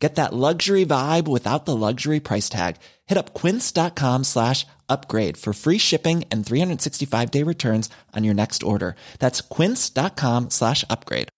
Get that luxury vibe without the luxury price tag. Hit up quince.com slash upgrade for free shipping and 365 day returns on your next order. That's quince.com slash upgrade.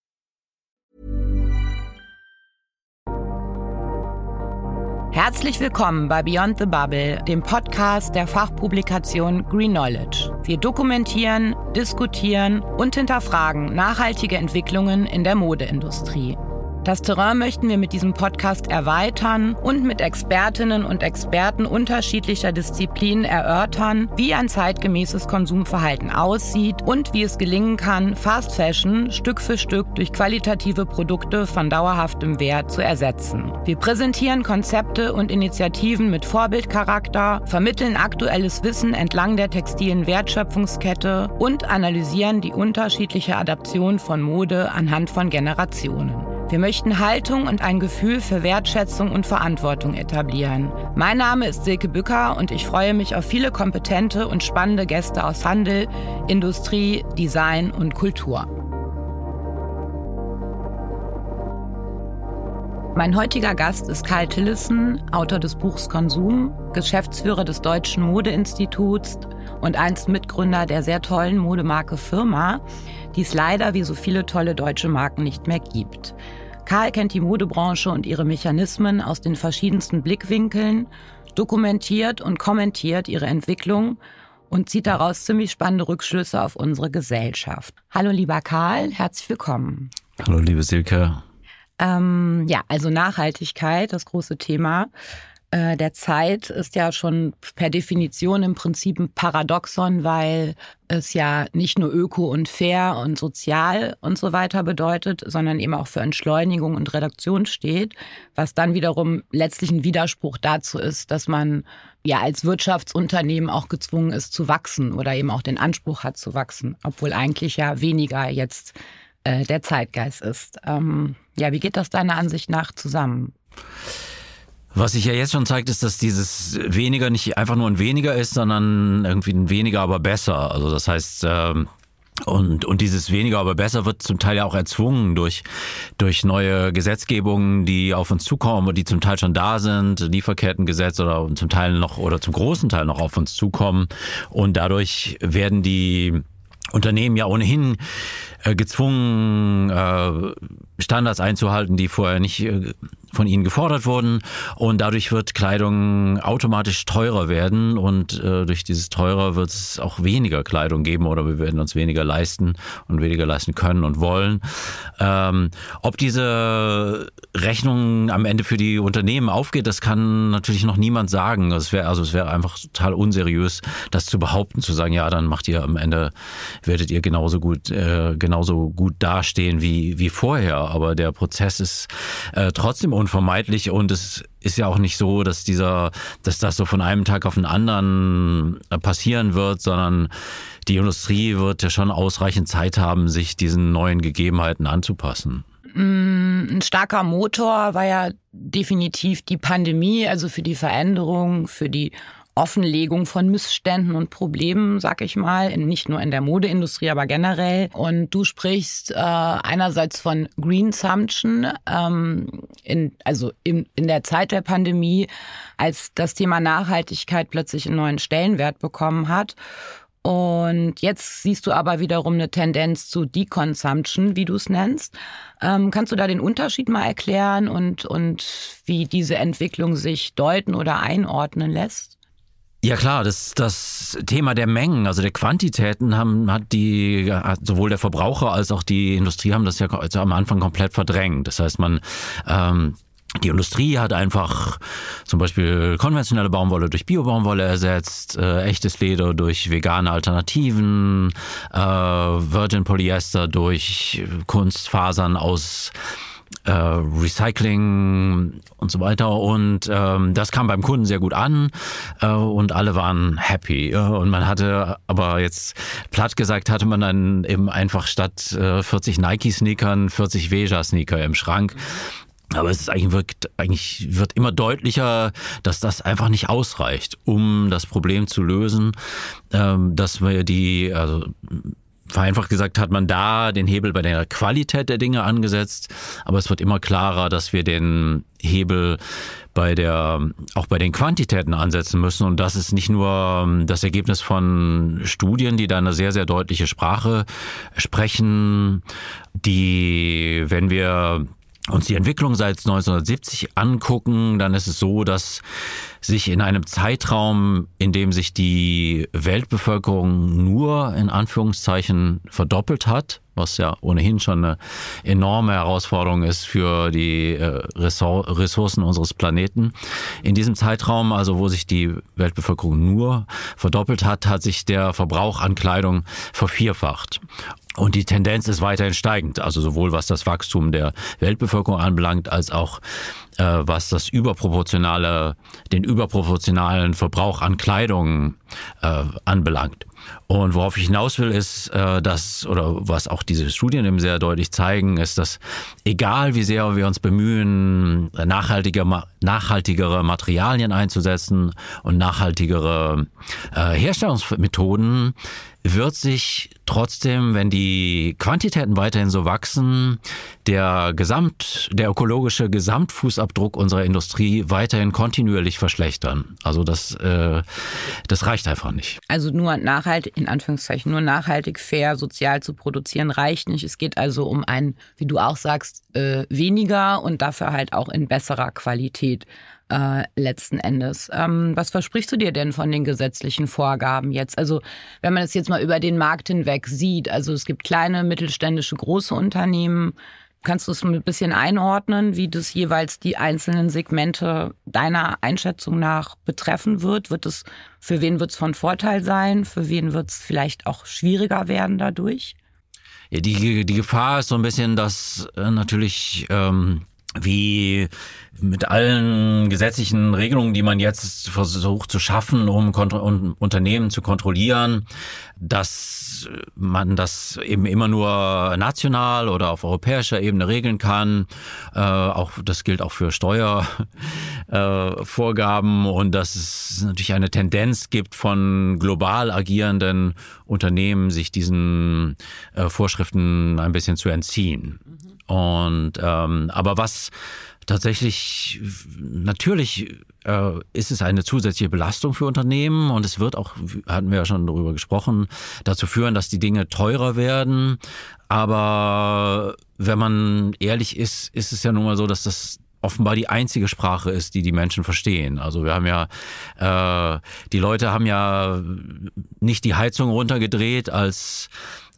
Herzlich willkommen bei Beyond the Bubble, dem Podcast der Fachpublikation Green Knowledge. Wir dokumentieren, diskutieren und hinterfragen nachhaltige Entwicklungen in der Modeindustrie. Das Terrain möchten wir mit diesem Podcast erweitern und mit Expertinnen und Experten unterschiedlicher Disziplinen erörtern, wie ein zeitgemäßes Konsumverhalten aussieht und wie es gelingen kann, Fast Fashion Stück für Stück durch qualitative Produkte von dauerhaftem Wert zu ersetzen. Wir präsentieren Konzepte und Initiativen mit Vorbildcharakter, vermitteln aktuelles Wissen entlang der textilen Wertschöpfungskette und analysieren die unterschiedliche Adaption von Mode anhand von Generationen. Wir möchten Haltung und ein Gefühl für Wertschätzung und Verantwortung etablieren. Mein Name ist Silke Bücker und ich freue mich auf viele kompetente und spannende Gäste aus Handel, Industrie, Design und Kultur. Mein heutiger Gast ist Karl Tillissen, Autor des Buchs Konsum, Geschäftsführer des Deutschen Modeinstituts und einst Mitgründer der sehr tollen Modemarke Firma, die es leider wie so viele tolle deutsche Marken nicht mehr gibt. Karl kennt die Modebranche und ihre Mechanismen aus den verschiedensten Blickwinkeln, dokumentiert und kommentiert ihre Entwicklung und zieht daraus ziemlich spannende Rückschlüsse auf unsere Gesellschaft. Hallo lieber Karl, herzlich willkommen. Hallo liebe Silke. Ähm, ja, also Nachhaltigkeit, das große Thema. Äh, der Zeit ist ja schon per Definition im Prinzip ein Paradoxon, weil es ja nicht nur öko und fair und sozial und so weiter bedeutet, sondern eben auch für Entschleunigung und Reduktion steht, was dann wiederum letztlich ein Widerspruch dazu ist, dass man ja als Wirtschaftsunternehmen auch gezwungen ist zu wachsen oder eben auch den Anspruch hat zu wachsen, obwohl eigentlich ja weniger jetzt äh, der Zeitgeist ist. Ähm, ja, wie geht das deiner Ansicht nach zusammen? Was sich ja jetzt schon zeigt, ist, dass dieses weniger nicht einfach nur ein weniger ist, sondern irgendwie ein weniger, aber besser. Also das heißt, ähm und, und dieses weniger, aber besser wird zum Teil ja auch erzwungen durch, durch neue Gesetzgebungen, die auf uns zukommen und die zum Teil schon da sind, Lieferkettengesetz oder zum Teil noch oder zum großen Teil noch auf uns zukommen. Und dadurch werden die Unternehmen ja ohnehin äh, gezwungen, äh, Standards einzuhalten, die vorher nicht äh, von ihnen gefordert wurden. Und dadurch wird Kleidung automatisch teurer werden und äh, durch dieses teurer wird es auch weniger Kleidung geben oder wir werden uns weniger leisten und weniger leisten können und wollen. Ähm, ob diese Rechnung am Ende für die Unternehmen aufgeht, das kann natürlich noch niemand sagen. Es wäre also es einfach total unseriös, das zu behaupten, zu sagen, ja, dann macht ihr am Ende werdet ihr genauso gut äh, genauso gut dastehen wie wie vorher. Aber der Prozess ist äh, trotzdem unvermeidlich und es ist ja auch nicht so, dass dieser, dass das so von einem Tag auf den anderen äh, passieren wird, sondern die Industrie wird ja schon ausreichend Zeit haben, sich diesen neuen Gegebenheiten anzupassen. Mm, ein starker Motor war ja definitiv die Pandemie, also für die Veränderung, für die Offenlegung von Missständen und Problemen, sag ich mal, nicht nur in der Modeindustrie, aber generell. Und du sprichst äh, einerseits von Green Sumption, ähm, in, also in, in der Zeit der Pandemie, als das Thema Nachhaltigkeit plötzlich einen neuen Stellenwert bekommen hat. Und jetzt siehst du aber wiederum eine Tendenz zu Deconsumption, wie du es nennst. Ähm, kannst du da den Unterschied mal erklären und, und wie diese Entwicklung sich deuten oder einordnen lässt? Ja klar, das, das Thema der Mengen, also der Quantitäten haben, hat die, hat sowohl der Verbraucher als auch die Industrie haben das ja also am Anfang komplett verdrängt. Das heißt, man ähm, die Industrie hat einfach zum Beispiel konventionelle Baumwolle durch Biobaumwolle ersetzt, äh, echtes Leder durch vegane Alternativen, äh, Virgin Polyester durch Kunstfasern aus äh, Recycling und so weiter. Und ähm, das kam beim Kunden sehr gut an äh, und alle waren happy. Und man hatte aber jetzt platt gesagt, hatte man dann eben einfach statt äh, 40 Nike-Sneakern 40 Veja-Sneaker im Schrank. Aber es ist eigentlich, wirkt, eigentlich wird immer deutlicher, dass das einfach nicht ausreicht, um das Problem zu lösen, ähm, dass wir die, also vereinfacht gesagt hat man da den Hebel bei der Qualität der Dinge angesetzt, aber es wird immer klarer, dass wir den Hebel bei der, auch bei den Quantitäten ansetzen müssen. Und das ist nicht nur ähm, das Ergebnis von Studien, die da eine sehr, sehr deutliche Sprache sprechen, die, wenn wir uns die Entwicklung seit 1970 angucken, dann ist es so, dass sich in einem Zeitraum, in dem sich die Weltbevölkerung nur in Anführungszeichen verdoppelt hat, was ja ohnehin schon eine enorme Herausforderung ist für die äh, Ressourcen unseres Planeten. In diesem Zeitraum, also wo sich die Weltbevölkerung nur verdoppelt hat, hat sich der Verbrauch an Kleidung vervierfacht. Und die Tendenz ist weiterhin steigend, also sowohl was das Wachstum der Weltbevölkerung anbelangt, als auch äh, was das überproportionale, den überproportionalen Verbrauch an Kleidung äh, anbelangt. Und worauf ich hinaus will, ist, äh, dass, oder was auch diese Studien eben sehr deutlich zeigen, ist, dass egal wie sehr wir uns bemühen, nachhaltiger, nachhaltigere Materialien einzusetzen und nachhaltigere äh, Herstellungsmethoden, wird sich trotzdem, wenn die Quantitäten weiterhin so wachsen, der Gesamt, der ökologische Gesamtfußabdruck unserer Industrie weiterhin kontinuierlich verschlechtern. Also das, äh, das reicht einfach nicht. Also nur nachhaltig, in Anführungszeichen, nur nachhaltig, fair, sozial zu produzieren reicht nicht. Es geht also um ein, wie du auch sagst, äh, weniger und dafür halt auch in besserer Qualität äh, letzten Endes. Ähm, was versprichst du dir denn von den gesetzlichen Vorgaben jetzt? Also wenn man es jetzt mal über den Markt hinweg sieht, also es gibt kleine, mittelständische, große Unternehmen. Kannst du es ein bisschen einordnen, wie das jeweils die einzelnen Segmente deiner Einschätzung nach betreffen wird? Wird es, für wen wird es von Vorteil sein? Für wen wird es vielleicht auch schwieriger werden dadurch? Ja, die, die Gefahr ist so ein bisschen, dass äh, natürlich ähm, wie mit allen gesetzlichen Regelungen, die man jetzt versucht zu schaffen, um, um Unternehmen zu kontrollieren, dass man das eben immer nur national oder auf europäischer Ebene regeln kann. Äh, auch das gilt auch für Steuervorgaben äh, und dass es natürlich eine Tendenz gibt von global agierenden Unternehmen, sich diesen äh, Vorschriften ein bisschen zu entziehen. Und ähm, aber was tatsächlich natürlich äh, ist es eine zusätzliche Belastung für Unternehmen und es wird auch, hatten wir ja schon darüber gesprochen, dazu führen, dass die Dinge teurer werden. Aber wenn man ehrlich ist, ist es ja nun mal so, dass das offenbar die einzige Sprache ist, die die Menschen verstehen. Also wir haben ja, äh, die Leute haben ja nicht die Heizung runtergedreht, als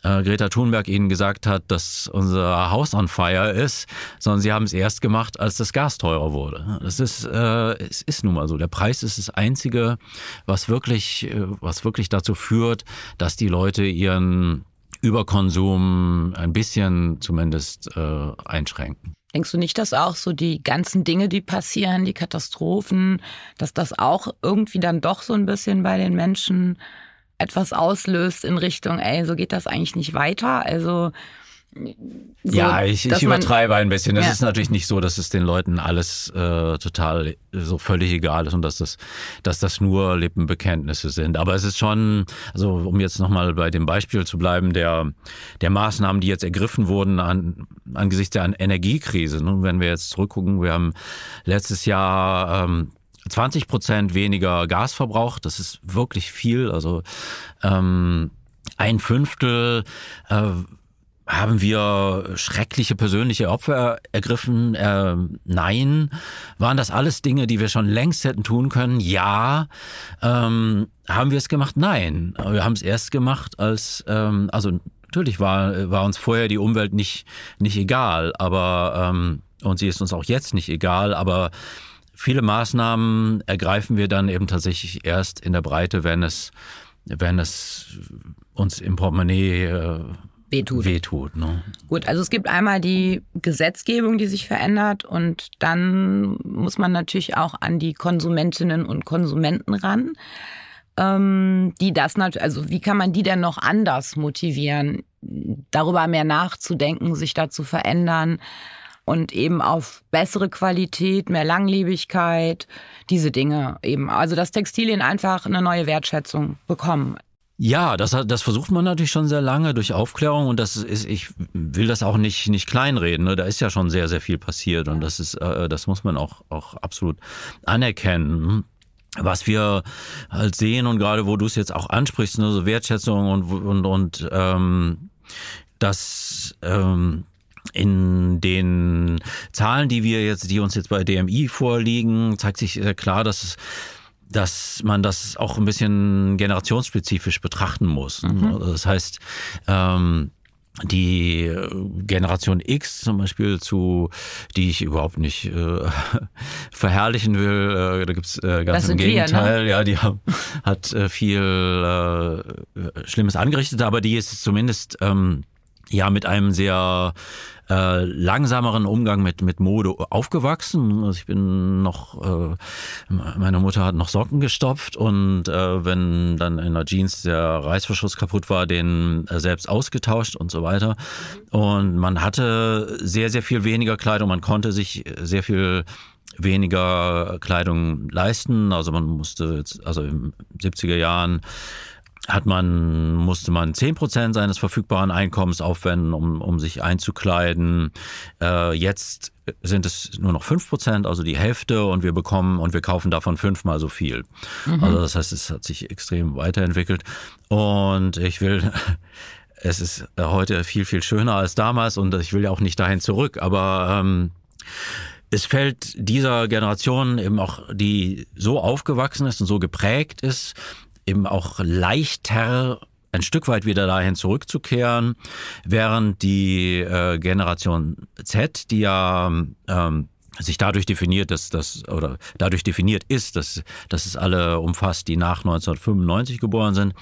äh, Greta Thunberg ihnen gesagt hat, dass unser Haus on fire ist, sondern sie haben es erst gemacht, als das Gas teurer wurde. Das ist, äh, es ist nun mal so. Der Preis ist das Einzige, was wirklich, äh, was wirklich dazu führt, dass die Leute ihren Überkonsum ein bisschen zumindest äh, einschränken. Denkst du nicht, dass auch so die ganzen Dinge, die passieren, die Katastrophen, dass das auch irgendwie dann doch so ein bisschen bei den Menschen etwas auslöst in Richtung, ey, so geht das eigentlich nicht weiter. Also so, ja, ich, ich übertreibe ein bisschen. Es ja. ist natürlich nicht so, dass es den Leuten alles äh, total so völlig egal ist und dass das, dass das nur Lippenbekenntnisse sind. Aber es ist schon, also um jetzt nochmal bei dem Beispiel zu bleiben, der, der Maßnahmen, die jetzt ergriffen wurden an, angesichts der Energiekrise. Nun, wenn wir jetzt zurückgucken, wir haben letztes Jahr ähm, 20 Prozent weniger Gas verbraucht. Das ist wirklich viel. Also ähm, ein Fünftel äh, haben wir schreckliche persönliche Opfer ergriffen? Äh, nein. Waren das alles Dinge, die wir schon längst hätten tun können? Ja. Ähm, haben wir es gemacht? Nein. Wir haben es erst gemacht, als, ähm, also natürlich war, war uns vorher die Umwelt nicht, nicht egal, aber, ähm, und sie ist uns auch jetzt nicht egal, aber Viele Maßnahmen ergreifen wir dann eben tatsächlich erst in der Breite, wenn es, wenn es uns im Portemonnaie äh, wehtut. Wehtut, ne? Gut, also es gibt einmal die Gesetzgebung, die sich verändert und dann muss man natürlich auch an die Konsumentinnen und Konsumenten ran, ähm, die das natürlich, also wie kann man die denn noch anders motivieren, darüber mehr nachzudenken, sich da zu verändern und eben auf bessere Qualität, mehr Langlebigkeit, diese Dinge eben. Also dass Textilien einfach eine neue Wertschätzung bekommen. Ja, das, das versucht man natürlich schon sehr lange durch Aufklärung und das ist, ich will das auch nicht, nicht kleinreden. Ne? Da ist ja schon sehr, sehr viel passiert und das ist, äh, das muss man auch, auch absolut anerkennen. Was wir halt sehen und gerade wo du es jetzt auch ansprichst, ne, so Wertschätzung und, und, und ähm, das ähm, in den Zahlen, die wir jetzt, die uns jetzt bei DMI vorliegen, zeigt sich sehr klar, dass es dass man das auch ein bisschen generationsspezifisch betrachten muss. Mhm. Also das heißt, ähm, die Generation X zum Beispiel zu, die ich überhaupt nicht äh, verherrlichen will, äh, da gibt's äh, ganz im Gegenteil, wir, ne? ja, die haben, hat äh, viel äh, Schlimmes angerichtet, aber die ist zumindest ähm, ja mit einem sehr äh, langsameren Umgang mit, mit Mode aufgewachsen. Also ich bin noch, äh, meine Mutter hat noch Socken gestopft und äh, wenn dann in der Jeans der Reißverschluss kaputt war, den äh, selbst ausgetauscht und so weiter. Und man hatte sehr, sehr viel weniger Kleidung, man konnte sich sehr viel weniger Kleidung leisten. Also man musste jetzt, also in 70er Jahren hat man, musste man zehn Prozent seines verfügbaren Einkommens aufwenden, um, um sich einzukleiden. Äh, jetzt sind es nur noch fünf Prozent, also die Hälfte, und wir bekommen und wir kaufen davon fünfmal so viel. Mhm. Also das heißt, es hat sich extrem weiterentwickelt. Und ich will, es ist heute viel, viel schöner als damals und ich will ja auch nicht dahin zurück, aber ähm, es fällt dieser Generation eben auch, die so aufgewachsen ist und so geprägt ist, eben auch leichter ein Stück weit wieder dahin zurückzukehren, während die äh, Generation Z, die ja ähm, sich dadurch definiert, dass das oder dadurch definiert ist, dass, dass es alle umfasst, die nach 1995 geboren sind,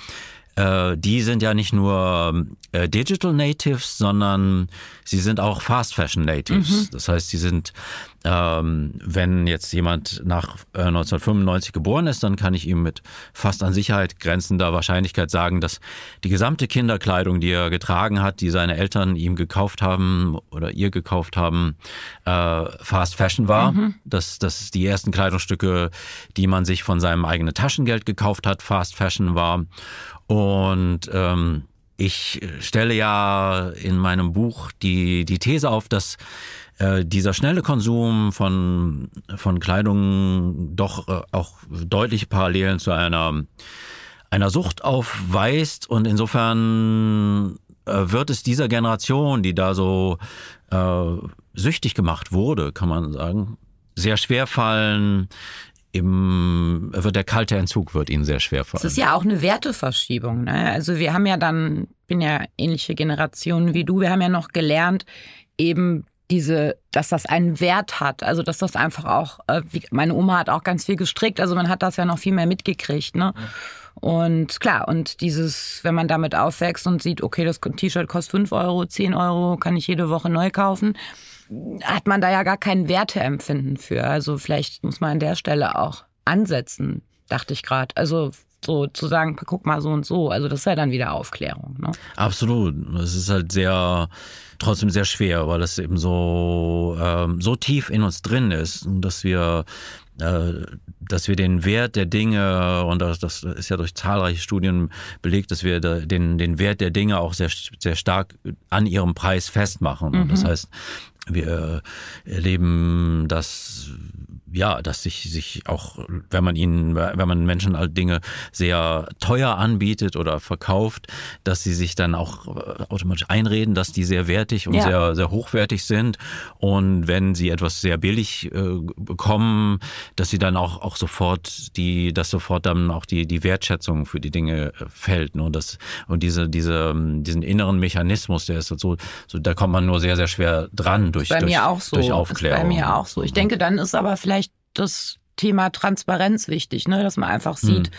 äh, die sind ja nicht nur äh, Digital Natives, sondern sie sind auch Fast Fashion Natives. Mhm. Das heißt, sie sind, ähm, wenn jetzt jemand nach äh, 1995 geboren ist, dann kann ich ihm mit fast an Sicherheit grenzender Wahrscheinlichkeit sagen, dass die gesamte Kinderkleidung, die er getragen hat, die seine Eltern ihm gekauft haben oder ihr gekauft haben, äh, Fast Fashion war. Mhm. Dass, dass die ersten Kleidungsstücke, die man sich von seinem eigenen Taschengeld gekauft hat, Fast Fashion war. Und ähm, ich stelle ja in meinem Buch die, die These auf, dass äh, dieser schnelle Konsum von, von Kleidung doch äh, auch deutliche Parallelen zu einer, einer Sucht aufweist. Und insofern äh, wird es dieser Generation, die da so äh, süchtig gemacht wurde, kann man sagen, sehr schwer fallen, im, wird der kalte Entzug wird ihnen sehr schwer fallen. Es ist ja auch eine Werteverschiebung. Ne? Also wir haben ja dann, bin ja ähnliche Generationen wie du, wir haben ja noch gelernt, eben diese, dass das einen Wert hat. Also dass das einfach auch, äh, wie, meine Oma hat auch ganz viel gestrickt, also man hat das ja noch viel mehr mitgekriegt. Ne? Und klar, und dieses, wenn man damit aufwächst und sieht, okay, das T-Shirt kostet 5 Euro, 10 Euro, kann ich jede Woche neu kaufen hat man da ja gar kein Werteempfinden für. Also vielleicht muss man an der Stelle auch ansetzen, dachte ich gerade. Also so zu sagen, guck mal so und so. Also das ist ja dann wieder Aufklärung. Ne? Absolut. Es ist halt sehr, trotzdem sehr schwer, weil es eben so, ähm, so tief in uns drin ist, dass wir äh, dass wir den Wert der Dinge, und das, das ist ja durch zahlreiche Studien belegt, dass wir den, den Wert der Dinge auch sehr, sehr stark an ihrem Preis festmachen. Mhm. Das heißt, wir erleben das ja, dass sich, sich auch, wenn man ihnen, wenn man Menschen halt Dinge sehr teuer anbietet oder verkauft, dass sie sich dann auch äh, automatisch einreden, dass die sehr wertig und ja. sehr, sehr hochwertig sind. Und wenn sie etwas sehr billig äh, bekommen, dass sie dann auch, auch sofort die, dass sofort dann auch die, die Wertschätzung für die Dinge äh, fällt. Ne? Und das, und diese, diese, ähm, diesen inneren Mechanismus, der ist so, so, da kommt man nur sehr, sehr schwer dran durch, bei durch, mir auch so. durch Aufklärung. Ist bei mir auch so. Ich denke, dann ist aber vielleicht das Thema Transparenz wichtig, ne? dass man einfach sieht, hm.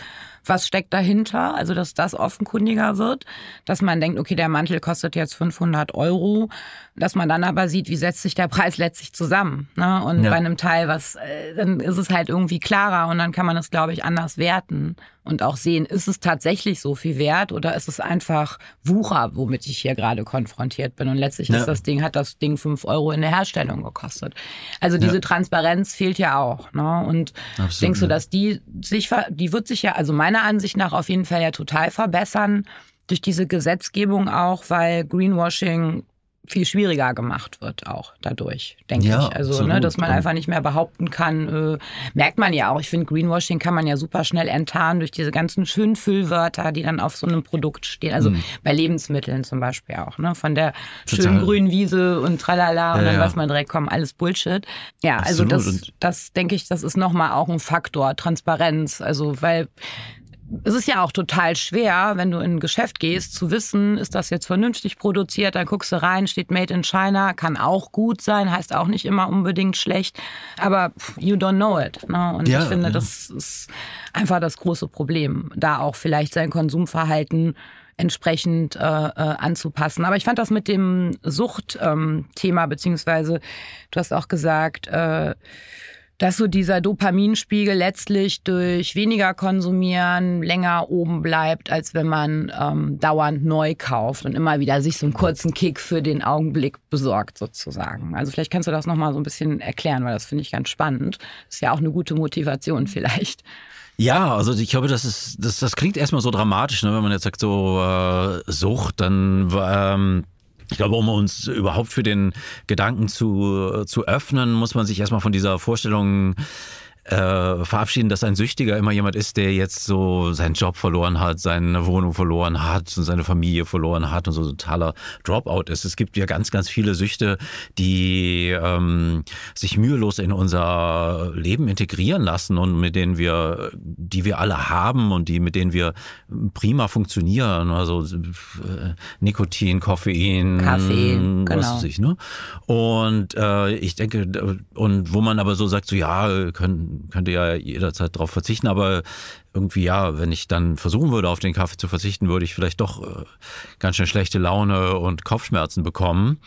Was steckt dahinter, also dass das offenkundiger wird, dass man denkt, okay, der Mantel kostet jetzt 500 Euro, dass man dann aber sieht, wie setzt sich der Preis letztlich zusammen. Ne? Und ja. bei einem Teil, was, äh, dann ist es halt irgendwie klarer und dann kann man es, glaube ich, anders werten und auch sehen, ist es tatsächlich so viel wert oder ist es einfach Wucher, womit ich hier gerade konfrontiert bin. Und letztlich ja. ist das Ding, hat das Ding fünf Euro in der Herstellung gekostet. Also diese ja. Transparenz fehlt ja auch. Ne? Und Absolut, denkst du, dass die sich, die wird sich ja, also meiner Ansicht nach auf jeden Fall ja total verbessern durch diese Gesetzgebung auch, weil Greenwashing viel schwieriger gemacht wird auch dadurch, denke ja, ich. Also, ne, absolut. ne, dass man einfach nicht mehr behaupten kann, äh, merkt man ja auch. Ich finde, Greenwashing kann man ja super schnell enttarnen durch diese ganzen schönen Füllwörter, die dann auf so einem Produkt stehen. Also mhm. bei Lebensmitteln zum Beispiel auch, ne? Von der Total. schönen grünen Wiese und tralala und dann ja. weiß man direkt, komm, alles Bullshit. Ja, also absolut. also das, das denke ich, das ist nochmal auch ein Faktor, Transparenz. Also, weil es ist ja auch total schwer, wenn du in ein Geschäft gehst, zu wissen, ist das jetzt vernünftig produziert, dann guckst du rein, steht Made in China, kann auch gut sein, heißt auch nicht immer unbedingt schlecht, aber you don't know it. Ne? Und ja, ich finde, ja. das ist einfach das große Problem, da auch vielleicht sein Konsumverhalten entsprechend äh, äh, anzupassen. Aber ich fand das mit dem Suchtthema, ähm, beziehungsweise du hast auch gesagt, äh, dass so dieser Dopaminspiegel letztlich durch weniger konsumieren länger oben bleibt, als wenn man ähm, dauernd neu kauft und immer wieder sich so einen kurzen Kick für den Augenblick besorgt sozusagen. Also vielleicht kannst du das nochmal so ein bisschen erklären, weil das finde ich ganz spannend. Ist ja auch eine gute Motivation vielleicht. Ja, also ich glaube, das ist, das, das klingt erstmal so dramatisch, ne? wenn man jetzt sagt so äh, Sucht, dann ähm, ich glaube, um uns überhaupt für den Gedanken zu, zu öffnen, muss man sich erstmal von dieser Vorstellung äh, verabschieden, dass ein Süchtiger immer jemand ist, der jetzt so seinen Job verloren hat, seine Wohnung verloren hat und seine Familie verloren hat und so ein totaler Dropout ist. Es gibt ja ganz, ganz viele Süchte, die ähm, sich mühelos in unser Leben integrieren lassen und mit denen wir, die wir alle haben und die mit denen wir prima funktionieren. Also äh, Nikotin, Koffein, Kaffee, genau. was weiß ich, ne? Und äh, ich denke, und wo man aber so sagt, so ja, können könnte ja jederzeit darauf verzichten, aber irgendwie ja, wenn ich dann versuchen würde, auf den Kaffee zu verzichten, würde ich vielleicht doch äh, ganz schön schlechte Laune und Kopfschmerzen bekommen.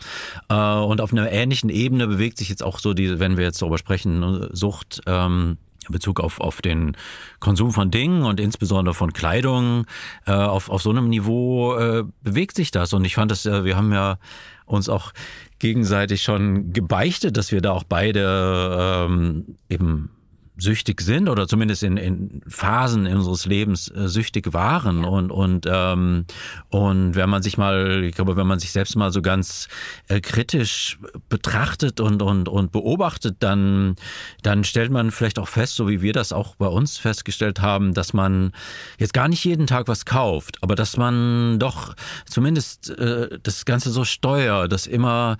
Äh, und auf einer ähnlichen Ebene bewegt sich jetzt auch so die, wenn wir jetzt darüber sprechen, ne, Sucht. Ähm, in Bezug auf, auf den Konsum von Dingen und insbesondere von Kleidung, äh, auf, auf so einem Niveau bewegt sich das. Und ich fand das, wir haben ja uns auch gegenseitig schon gebeichtet, dass wir da auch beide ähm, eben süchtig sind oder zumindest in, in Phasen unseres Lebens äh, süchtig waren ja. und und ähm, und wenn man sich mal, ich glaube, wenn man sich selbst mal so ganz äh, kritisch betrachtet und und und beobachtet, dann dann stellt man vielleicht auch fest, so wie wir das auch bei uns festgestellt haben, dass man jetzt gar nicht jeden Tag was kauft, aber dass man doch zumindest äh, das Ganze so steuert, dass immer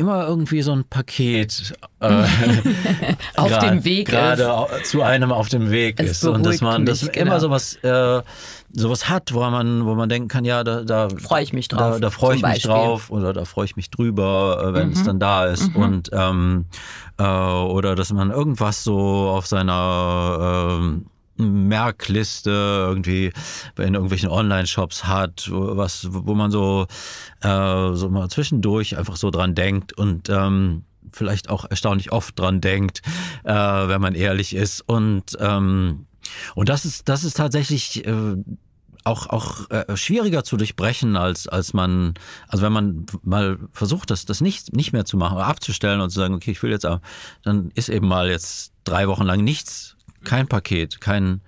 immer irgendwie so ein Paket äh, auf dem Weg gerade zu einem auf dem Weg es ist und dass man das genau. immer sowas äh, sowas hat, wo man wo man denken kann, ja, da da freue ich mich drauf, da, da freue ich mich Beispiel. drauf oder da freue ich mich drüber, äh, wenn mhm. es dann da ist mhm. und ähm, äh, oder dass man irgendwas so auf seiner ähm, Merkliste irgendwie in irgendwelchen Online-Shops hat, was, wo man so, äh, so mal zwischendurch einfach so dran denkt und ähm, vielleicht auch erstaunlich oft dran denkt, äh, wenn man ehrlich ist. Und, ähm, und das ist, das ist tatsächlich äh, auch, auch äh, schwieriger zu durchbrechen, als, als man, also wenn man mal versucht, das, das nicht, nicht mehr zu machen, abzustellen und zu sagen, okay, ich will jetzt, dann ist eben mal jetzt drei Wochen lang nichts kein Paket, kein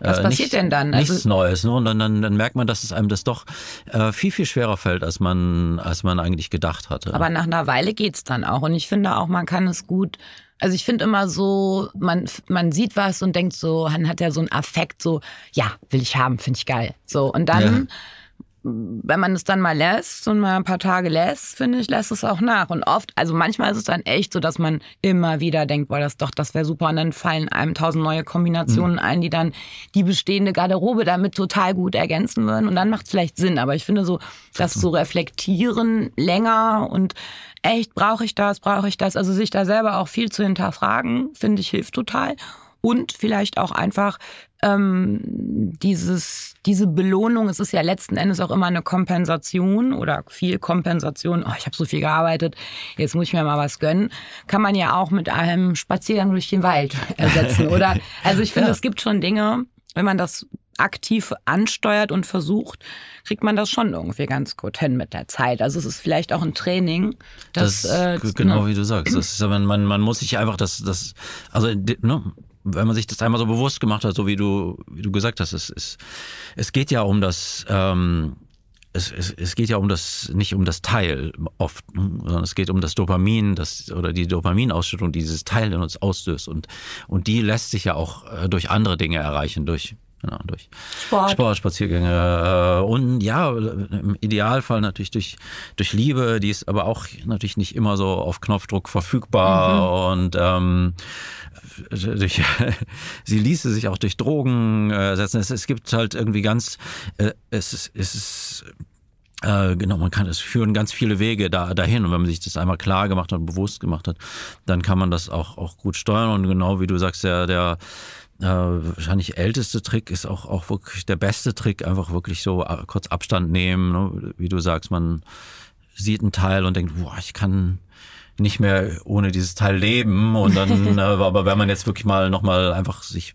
was äh, passiert denn dann? Also nichts Neues. Ne? Und dann, dann, dann, merkt man, dass es einem das doch äh, viel, viel schwerer fällt, als man, als man eigentlich gedacht hatte. Aber nach einer Weile geht's dann auch. Und ich finde auch, man kann es gut. Also ich finde immer so, man, man sieht was und denkt so, man hat ja so einen Affekt, so, ja, will ich haben, finde ich geil. So, und dann. Ja wenn man es dann mal lässt und mal ein paar Tage lässt, finde ich, lässt es auch nach. Und oft, also manchmal ist es dann echt so, dass man immer wieder denkt, boah, das doch, das wäre super. Und dann fallen einem tausend neue Kombinationen mhm. ein, die dann die bestehende Garderobe damit total gut ergänzen würden. Und dann macht es vielleicht Sinn. Aber ich finde so, das zu reflektieren länger und echt, brauche ich das, brauche ich das? Also sich da selber auch viel zu hinterfragen, finde ich, hilft total. Und vielleicht auch einfach ähm, dieses, diese Belohnung, es ist ja letzten Endes auch immer eine Kompensation oder viel Kompensation. Oh, ich habe so viel gearbeitet, jetzt muss ich mir mal was gönnen. Kann man ja auch mit einem Spaziergang durch den Wald ersetzen, oder? Also ich finde, ja. es gibt schon Dinge, wenn man das aktiv ansteuert und versucht, kriegt man das schon irgendwie ganz gut hin mit der Zeit. Also es ist vielleicht auch ein Training. Das, das äh, genau ne? wie du sagst. Das ist, man, man muss sich einfach das, das also ne, wenn man sich das einmal so bewusst gemacht hat, so wie du, wie du gesagt hast, es, es, es geht ja um das, ähm, es, es, es geht ja um das, nicht um das Teil oft, ne, sondern es geht um das Dopamin, das, oder die Dopaminausschüttung, die dieses Teil in uns auslöst. Und, und die lässt sich ja auch äh, durch andere Dinge erreichen, durch Genau, durch Sport. Sport, Spaziergänge äh, und ja, im Idealfall natürlich durch, durch Liebe, die ist aber auch natürlich nicht immer so auf Knopfdruck verfügbar mhm. und ähm, durch, sie ließe sich auch durch Drogen äh, setzen. Es, es gibt halt irgendwie ganz, äh, es, ist, es ist äh, genau, man kann es führen ganz viele Wege da, dahin und wenn man sich das einmal klar gemacht hat und bewusst gemacht hat, dann kann man das auch, auch gut steuern und genau wie du sagst, der, der äh, wahrscheinlich älteste Trick ist auch, auch wirklich der beste Trick, einfach wirklich so äh, kurz Abstand nehmen. Ne? Wie du sagst, man sieht einen Teil und denkt, boah, ich kann nicht mehr ohne dieses Teil leben. Und dann, äh, aber wenn man jetzt wirklich mal nochmal einfach sich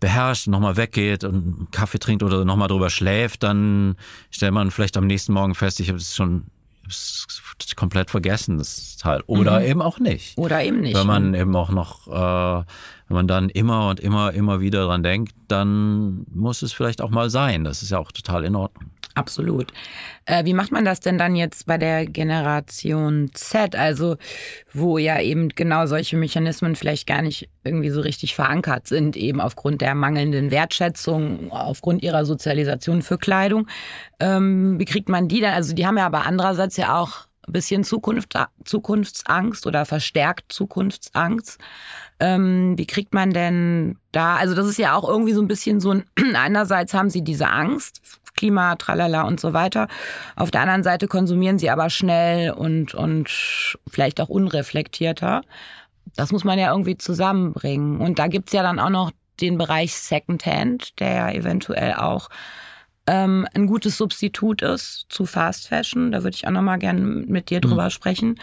beherrscht, nochmal weggeht und einen Kaffee trinkt oder nochmal drüber schläft, dann stellt man vielleicht am nächsten Morgen fest, ich habe es schon komplett vergessen, das Teil. Oder mhm. eben auch nicht. Oder eben nicht. Wenn man eben auch noch, äh, wenn man dann immer und immer, immer wieder dran denkt, dann muss es vielleicht auch mal sein. Das ist ja auch total in Ordnung. Absolut. Äh, wie macht man das denn dann jetzt bei der Generation Z, also wo ja eben genau solche Mechanismen vielleicht gar nicht irgendwie so richtig verankert sind, eben aufgrund der mangelnden Wertschätzung, aufgrund ihrer Sozialisation für Kleidung. Ähm, wie kriegt man die dann? Also die haben ja aber andererseits ja auch bisschen Zukunft, Zukunftsangst oder verstärkt Zukunftsangst. Ähm, wie kriegt man denn da, also das ist ja auch irgendwie so ein bisschen so ein, einerseits haben sie diese Angst, Klima, tralala und so weiter. Auf der anderen Seite konsumieren sie aber schnell und, und vielleicht auch unreflektierter. Das muss man ja irgendwie zusammenbringen. Und da gibt's ja dann auch noch den Bereich Secondhand, der ja eventuell auch ähm, ein gutes Substitut ist zu Fast Fashion. Da würde ich auch nochmal gerne mit dir drüber mhm. sprechen.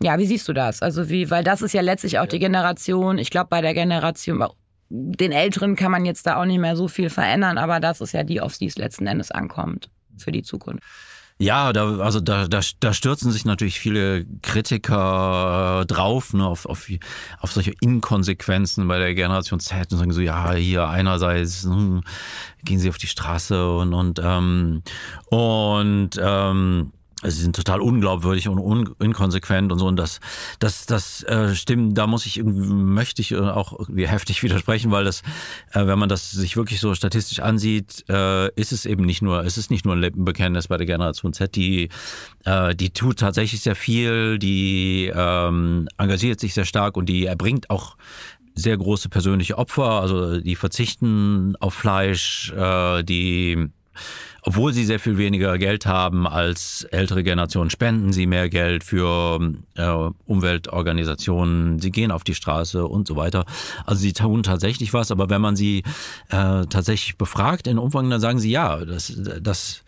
Ja, wie siehst du das? Also wie, weil das ist ja letztlich auch die Generation, ich glaube bei der Generation, den Älteren kann man jetzt da auch nicht mehr so viel verändern, aber das ist ja die, auf die es letzten Endes ankommt für die Zukunft. Ja, da, also da, da, da stürzen sich natürlich viele Kritiker äh, drauf, ne, auf, auf, auf solche Inkonsequenzen bei der Generation Z und sagen so, ja, hier einerseits hm, gehen sie auf die Straße und und ähm, und ähm, sie sind total unglaubwürdig und un inkonsequent und so. Und das das das äh, stimmt da muss ich möchte ich äh, auch irgendwie heftig widersprechen weil das äh, wenn man das sich wirklich so statistisch ansieht äh, ist es eben nicht nur es ist nicht nur ein Lippenbekenntnis bei der Generation Z die äh, die tut tatsächlich sehr viel die ähm, engagiert sich sehr stark und die erbringt auch sehr große persönliche Opfer. Also die verzichten auf Fleisch äh, die obwohl sie sehr viel weniger Geld haben als ältere Generationen, spenden sie mehr Geld für äh, Umweltorganisationen, sie gehen auf die Straße und so weiter. Also sie tun tatsächlich was, aber wenn man sie äh, tatsächlich befragt in Umfang, dann sagen sie ja, das, das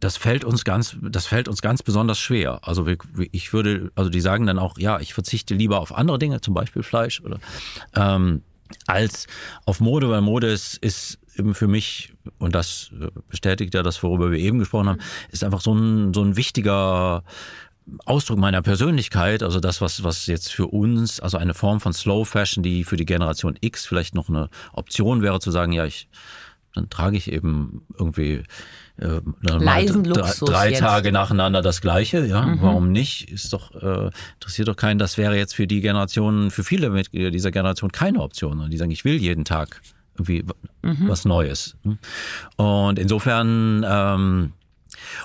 das fällt uns ganz, das fällt uns ganz besonders schwer. Also ich würde, also die sagen dann auch, ja, ich verzichte lieber auf andere Dinge, zum Beispiel Fleisch oder ähm, als auf Mode, weil Mode ist, ist eben für mich, und das bestätigt ja das, worüber wir eben gesprochen haben, ist einfach so ein, so ein wichtiger Ausdruck meiner Persönlichkeit, also das, was, was jetzt für uns, also eine Form von Slow Fashion, die für die Generation X vielleicht noch eine Option wäre, zu sagen, ja, ich, dann trage ich eben irgendwie äh, Leisen drei, drei Tage nacheinander das Gleiche, ja, mhm. warum nicht? Ist doch, äh, interessiert doch keinen, das wäre jetzt für die Generation, für viele Mitglieder dieser Generation keine Option. Die sagen, ich will jeden Tag irgendwie mhm. was Neues. Und insofern, ähm,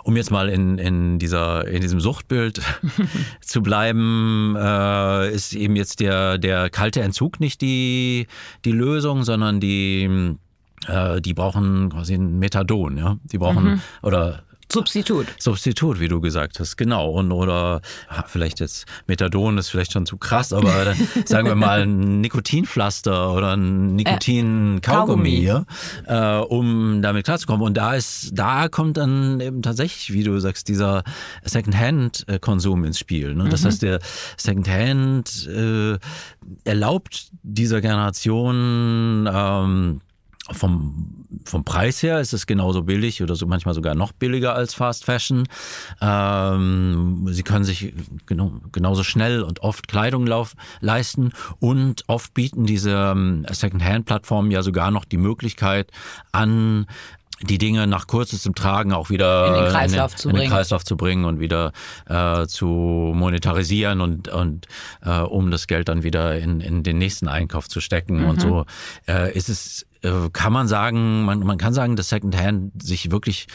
um jetzt mal in, in, dieser, in diesem Suchtbild zu bleiben, äh, ist eben jetzt der, der kalte Entzug nicht die, die Lösung, sondern die, äh, die brauchen quasi ein Methadon, ja. Die brauchen, mhm. oder Substitut. Substitut, wie du gesagt hast, genau. Und oder vielleicht jetzt Methadon ist vielleicht schon zu krass, aber dann, sagen wir mal ein Nikotinpflaster oder ein Nikotin-Kaugummi, äh, ja, äh, um damit klarzukommen. Und da ist, da kommt dann eben tatsächlich, wie du sagst, dieser Secondhand-Konsum ins Spiel. Ne? Das mhm. heißt, der Secondhand äh, erlaubt dieser Generation ähm, vom, vom Preis her ist es genauso billig oder so manchmal sogar noch billiger als Fast Fashion. Ähm, sie können sich genau, genauso schnell und oft Kleidung lauf, leisten und oft bieten diese ähm, Second-Hand-Plattformen ja sogar noch die Möglichkeit an, die Dinge nach kurzestem Tragen auch wieder in den Kreislauf, in den, zu, in den Kreislauf zu bringen und wieder äh, zu monetarisieren und, und äh, um das Geld dann wieder in, in den nächsten Einkauf zu stecken. Mhm. Und so äh, ist es kann man sagen, man, man kann sagen, dass Secondhand sich wirklich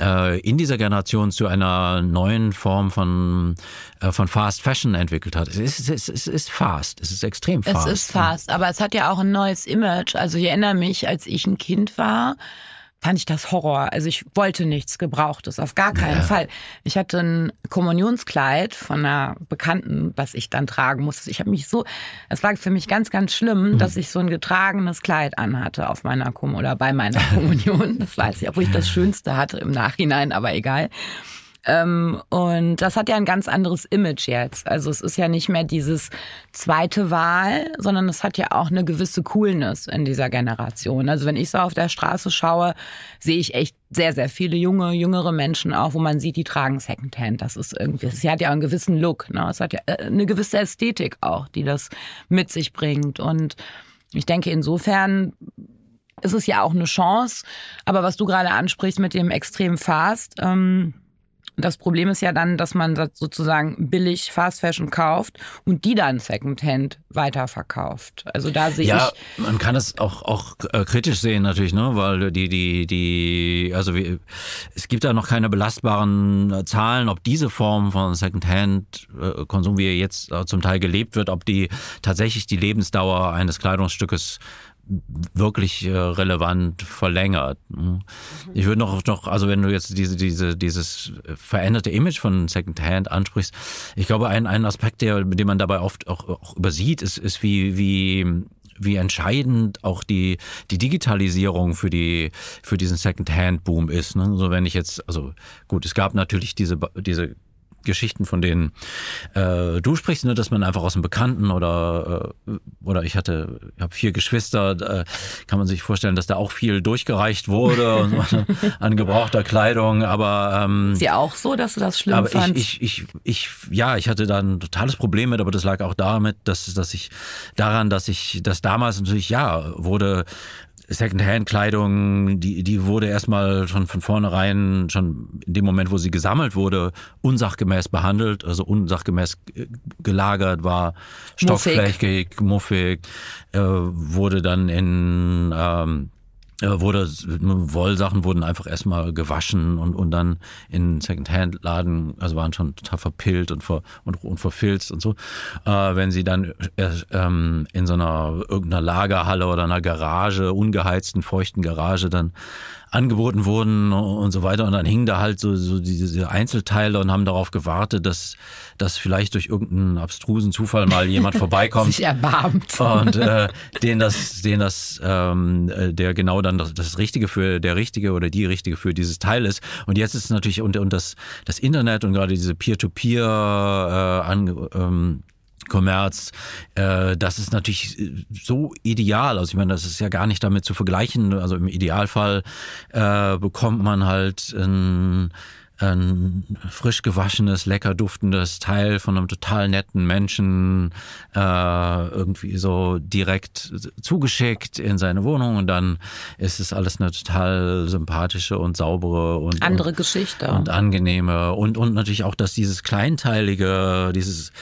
äh, in dieser Generation zu einer neuen Form von, äh, von Fast Fashion entwickelt hat. Es ist, es, ist, es ist fast, es ist extrem fast. Es ist fast, aber es hat ja auch ein neues Image. Also ich erinnere mich, als ich ein Kind war, fand ich das Horror. Also ich wollte nichts Gebrauchtes, auf gar keinen ja. Fall. Ich hatte ein Kommunionskleid von einer Bekannten, was ich dann tragen musste. Ich habe mich so, es war für mich ganz, ganz schlimm, mhm. dass ich so ein getragenes Kleid anhatte auf meiner Kom oder bei meiner Kommunion. Das weiß ich, obwohl ich das Schönste hatte im Nachhinein, aber egal. Ähm, und das hat ja ein ganz anderes Image jetzt. Also es ist ja nicht mehr dieses zweite Wahl, sondern es hat ja auch eine gewisse Coolness in dieser Generation. Also wenn ich so auf der Straße schaue, sehe ich echt sehr, sehr viele junge, jüngere Menschen auch, wo man sieht, die tragen Secondhand. Das ist irgendwie, sie hat ja einen gewissen Look, ne? Es hat ja äh, eine gewisse Ästhetik auch, die das mit sich bringt. Und ich denke, insofern ist es ja auch eine Chance. Aber was du gerade ansprichst mit dem extrem Fast, ähm, das Problem ist ja dann, dass man sozusagen billig Fast Fashion kauft und die dann Secondhand weiterverkauft. Also da sehe ja, ich. Ja, man kann es auch, auch äh, kritisch sehen natürlich, ne? weil die, die, die, also wie, es gibt da noch keine belastbaren äh, Zahlen, ob diese Form von Secondhand-Konsum, äh, wie er jetzt zum Teil gelebt wird, ob die tatsächlich die Lebensdauer eines Kleidungsstückes wirklich äh, relevant verlängert. Mhm. Ich würde noch, noch, also wenn du jetzt diese, diese, dieses veränderte Image von Secondhand ansprichst, ich glaube, ein, ein Aspekt, der, den man dabei oft auch, auch übersieht, ist, ist wie, wie, wie entscheidend auch die, die Digitalisierung für die, für diesen Secondhand-Boom ist. Ne? So wenn ich jetzt, also gut, es gab natürlich diese, diese Geschichten, von denen äh, du sprichst, ne, dass man einfach aus dem Bekannten oder äh, oder ich hatte, ich habe vier Geschwister, äh, kann man sich vorstellen, dass da auch viel durchgereicht wurde und, an gebrauchter Kleidung, aber ähm, ist ja auch so, dass du das schlimm aber fandst. Ich, ich, ich, ich, ja, ich hatte da ein totales Problem mit, aber das lag auch damit, dass, dass ich daran, dass ich, dass damals natürlich ja wurde Secondhand-Kleidung, die, die wurde erstmal schon von vornherein, schon in dem Moment, wo sie gesammelt wurde, unsachgemäß behandelt, also unsachgemäß gelagert, war stockflächig, muffig, äh, wurde dann in ähm, wurde Wollsachen wurden einfach erstmal gewaschen und, und dann in Secondhand-Laden, also waren schon total verpillt und, ver, und, und verfilzt und so. Äh, wenn sie dann äh, ähm, in so einer irgendeiner Lagerhalle oder einer Garage, ungeheizten, feuchten Garage dann angeboten wurden und so weiter. Und dann hingen da halt so, so diese Einzelteile und haben darauf gewartet, dass, dass vielleicht durch irgendeinen abstrusen Zufall mal jemand vorbeikommt. Sich erbarmt. Und äh, den das, den das, ähm, äh, der genau dann das, das Richtige für der Richtige oder die Richtige für dieses Teil ist. Und jetzt ist es natürlich und, und das, das Internet und gerade diese Peer-to-Peer äh, an, ähm, Kommerz, äh, das ist natürlich äh, so ideal. Also ich meine, das ist ja gar nicht damit zu vergleichen. Also im Idealfall äh, bekommt man halt ein, ein frisch gewaschenes, lecker duftendes Teil von einem total netten Menschen äh, irgendwie so direkt zugeschickt in seine Wohnung und dann ist es alles eine total sympathische und saubere und andere und, Geschichte und angenehme und und natürlich auch, dass dieses kleinteilige, dieses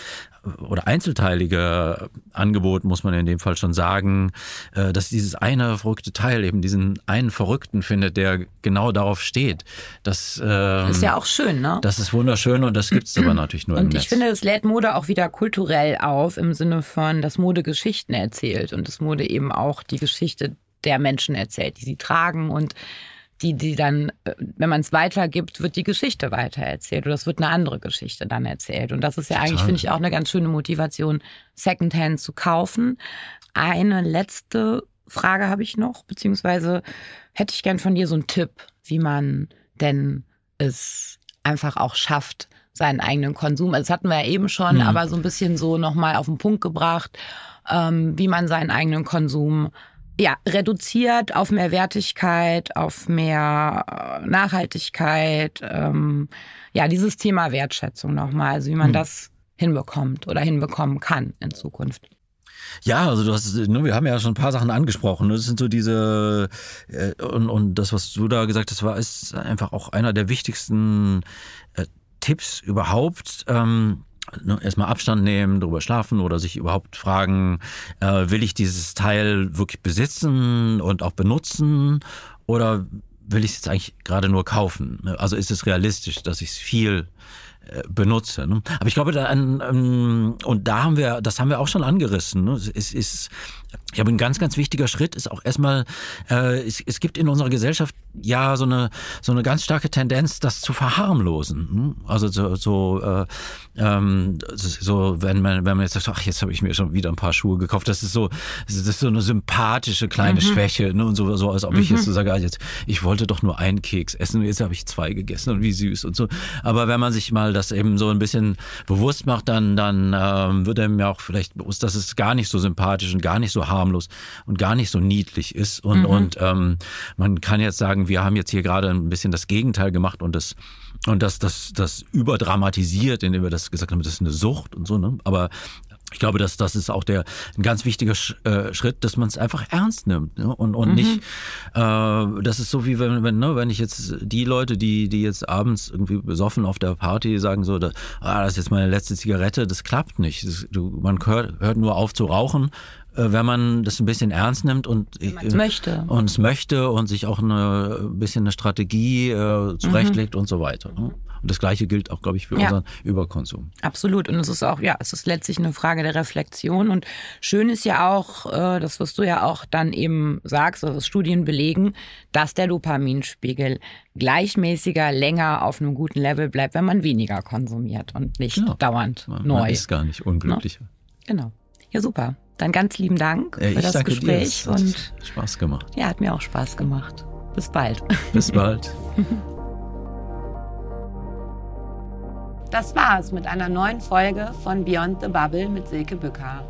oder einzelteilige Angebot, muss man in dem Fall schon sagen, äh, dass dieses eine verrückte Teil eben diesen einen Verrückten findet, der genau darauf steht. Das ähm, ist ja auch schön, ne? Das ist wunderschön und das gibt es aber natürlich nur und im Netz. Und ich finde, es lädt Mode auch wieder kulturell auf, im Sinne von, dass Mode Geschichten erzählt und dass Mode eben auch die Geschichte der Menschen erzählt, die sie tragen und die, die dann, äh, wenn man es weitergibt, wird die Geschichte weitererzählt oder es wird eine andere Geschichte dann erzählt. Und das ist ja eigentlich, finde ich, auch eine ganz schöne Motivation, Secondhand zu kaufen. Eine letzte Frage habe ich noch, beziehungsweise hätte ich gern von dir so einen Tipp, wie man denn es einfach auch schafft, seinen eigenen Konsum. Also das hatten wir ja eben schon, mhm. aber so ein bisschen so nochmal auf den Punkt gebracht, ähm, wie man seinen eigenen Konsum ja, reduziert auf mehr Wertigkeit, auf mehr äh, Nachhaltigkeit, ähm, ja, dieses Thema Wertschätzung nochmal, also wie man mhm. das hinbekommt oder hinbekommen kann in Zukunft. Ja, also du hast, ne, wir haben ja schon ein paar Sachen angesprochen. Das sind so diese äh, und, und das, was du da gesagt hast, war ist einfach auch einer der wichtigsten äh, Tipps überhaupt. Ähm, ne, erstmal Abstand nehmen, drüber schlafen oder sich überhaupt fragen, äh, will ich dieses Teil wirklich besitzen und auch benutzen oder will ich es jetzt eigentlich gerade nur kaufen? Also ist es realistisch, dass ich es viel benutze. Ne? Aber ich glaube, da, ähm, und da haben wir, das haben wir auch schon angerissen. Ne? Es ist, ich glaube, ein ganz, ganz wichtiger Schritt ist auch erstmal, äh, es, es gibt in unserer Gesellschaft ja so eine so eine ganz starke Tendenz, das zu verharmlosen. Hm? Also so, so, äh, ähm, so wenn man wenn man jetzt sagt, ach jetzt habe ich mir schon wieder ein paar Schuhe gekauft, das ist so das ist so eine sympathische kleine mhm. Schwäche ne? und so so als ob mhm. ich jetzt so sage, ah, jetzt ich wollte doch nur einen Keks essen, jetzt habe ich zwei gegessen und wie süß und so. Aber wenn man sich mal das eben so ein bisschen bewusst macht, dann dann ähm, wird einem ja auch vielleicht bewusst, dass es gar nicht so sympathisch und gar nicht so harmlos und gar nicht so niedlich ist und mhm. und ähm, man kann jetzt sagen wir haben jetzt hier gerade ein bisschen das Gegenteil gemacht und das und das, das, das überdramatisiert, indem wir das gesagt haben, das ist eine Sucht und so, ne? Aber ich glaube, dass das ist auch der ein ganz wichtiger äh, Schritt, dass man es einfach ernst nimmt ne? und und mhm. nicht. Äh, das ist so wie wenn wenn ne, wenn ich jetzt die Leute, die die jetzt abends irgendwie besoffen auf der Party sagen so, da, ah, das ist jetzt meine letzte Zigarette, das klappt nicht. Das, du, man hört, hört nur auf zu rauchen äh, wenn man das ein bisschen ernst nimmt und es äh, möchte und es möchte und sich auch eine ein bisschen eine Strategie äh, zurechtlegt mhm. und so weiter. Ne? Und das gleiche gilt auch, glaube ich, für ja. unseren Überkonsum. Absolut. Und es ist auch, ja, es ist letztlich eine Frage der Reflexion. Und schön ist ja auch, äh, das wirst du ja auch dann eben sagst, also Studien belegen, dass der Dopaminspiegel gleichmäßiger, länger auf einem guten Level bleibt, wenn man weniger konsumiert und nicht genau. dauernd man, neu. Man ist gar nicht unglücklicher. Ne? Genau. Ja, super. Dann ganz lieben Dank ja, für das Gespräch. Dir. und Spaß gemacht. Ja, hat mir auch Spaß gemacht. Bis bald. Bis bald. Das war's mit einer neuen Folge von Beyond the Bubble mit Silke Bücker.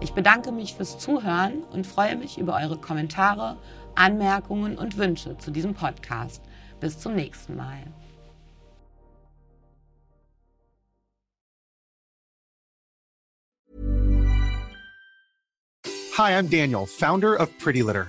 Ich bedanke mich fürs Zuhören und freue mich über eure Kommentare, Anmerkungen und Wünsche zu diesem Podcast. Bis zum nächsten Mal. Hi, I'm Daniel, Founder of Pretty Litter.